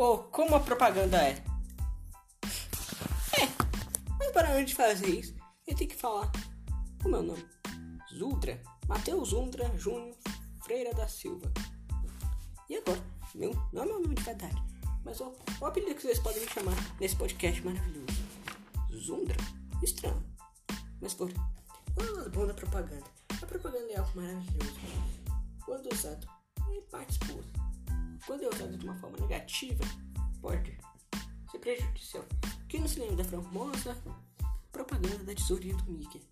Ou como a propaganda é. É, mas para antes de fazer isso, eu tenho que falar o meu nome. Zundra, Matheus Zundra Júnior Freira da Silva. E agora, meu, não é meu nome de verdade, mas o, o apelido que vocês podem me chamar nesse podcast maravilhoso. Zundra? Estranho. Mas por. Ah, bom da propaganda. A propaganda é algo maravilhoso. Quando usado em partes boas. Quando é usado de uma forma negativa, pode ser prejudicial. Quem não se lembra da famosa propaganda da tesourinha do Mickey?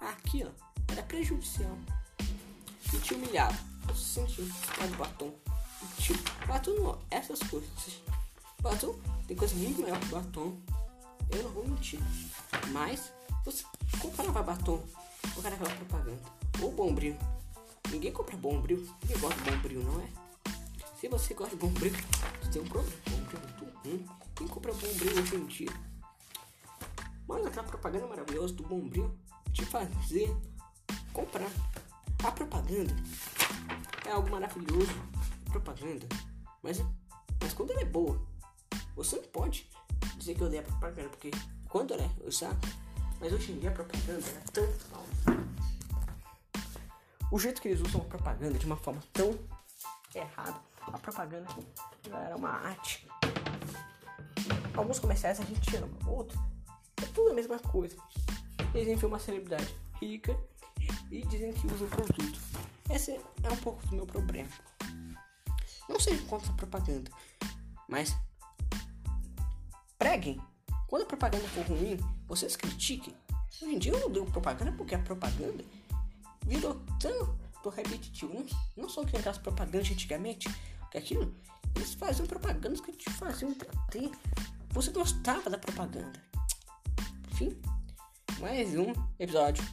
Aqui, ó, era prejudicial e te humilhava. Você sentiu do batom. E tio, batom não, essas coisas. Batom tem coisa muito maior que batom. Eu não vou mentir. Mas você comprava batom causa daquela propaganda. Ou bombril. Ninguém compra bombril. Ninguém gosta de bombril, não é? Se você gosta de bombril, você tem um problema. Bombril é muito ruim. Quem compra bombril hoje em dia? Mas aquela propaganda maravilhosa do bombril te fazer comprar. A propaganda é algo maravilhoso. Propaganda. Mas, mas quando ela é boa, você não pode dizer que eu odeio a propaganda, porque quando ela é usada, mas hoje em dia a propaganda é tão falsa. O jeito que eles usam a propaganda de uma forma tão errada, a propaganda era uma arte. Alguns comerciais a gente ama, outro é tudo a mesma coisa. Eles enfiam uma celebridade rica e dizem que usa o produto. Esse é um pouco do meu problema. Não seja contra a propaganda, mas preguem. Quando a propaganda for ruim, vocês critiquem. Hoje em dia eu não dou propaganda porque a propaganda virou tão repetitivo. Não, não só que aquelas propagandas antigamente, que aquilo, eles faziam propagandas que te faziam entreter. Você gostava da propaganda. Enfim, mais um episódio.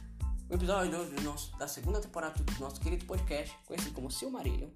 O episódio do nosso, da segunda temporada do nosso querido podcast, conhecido como Silmarillion.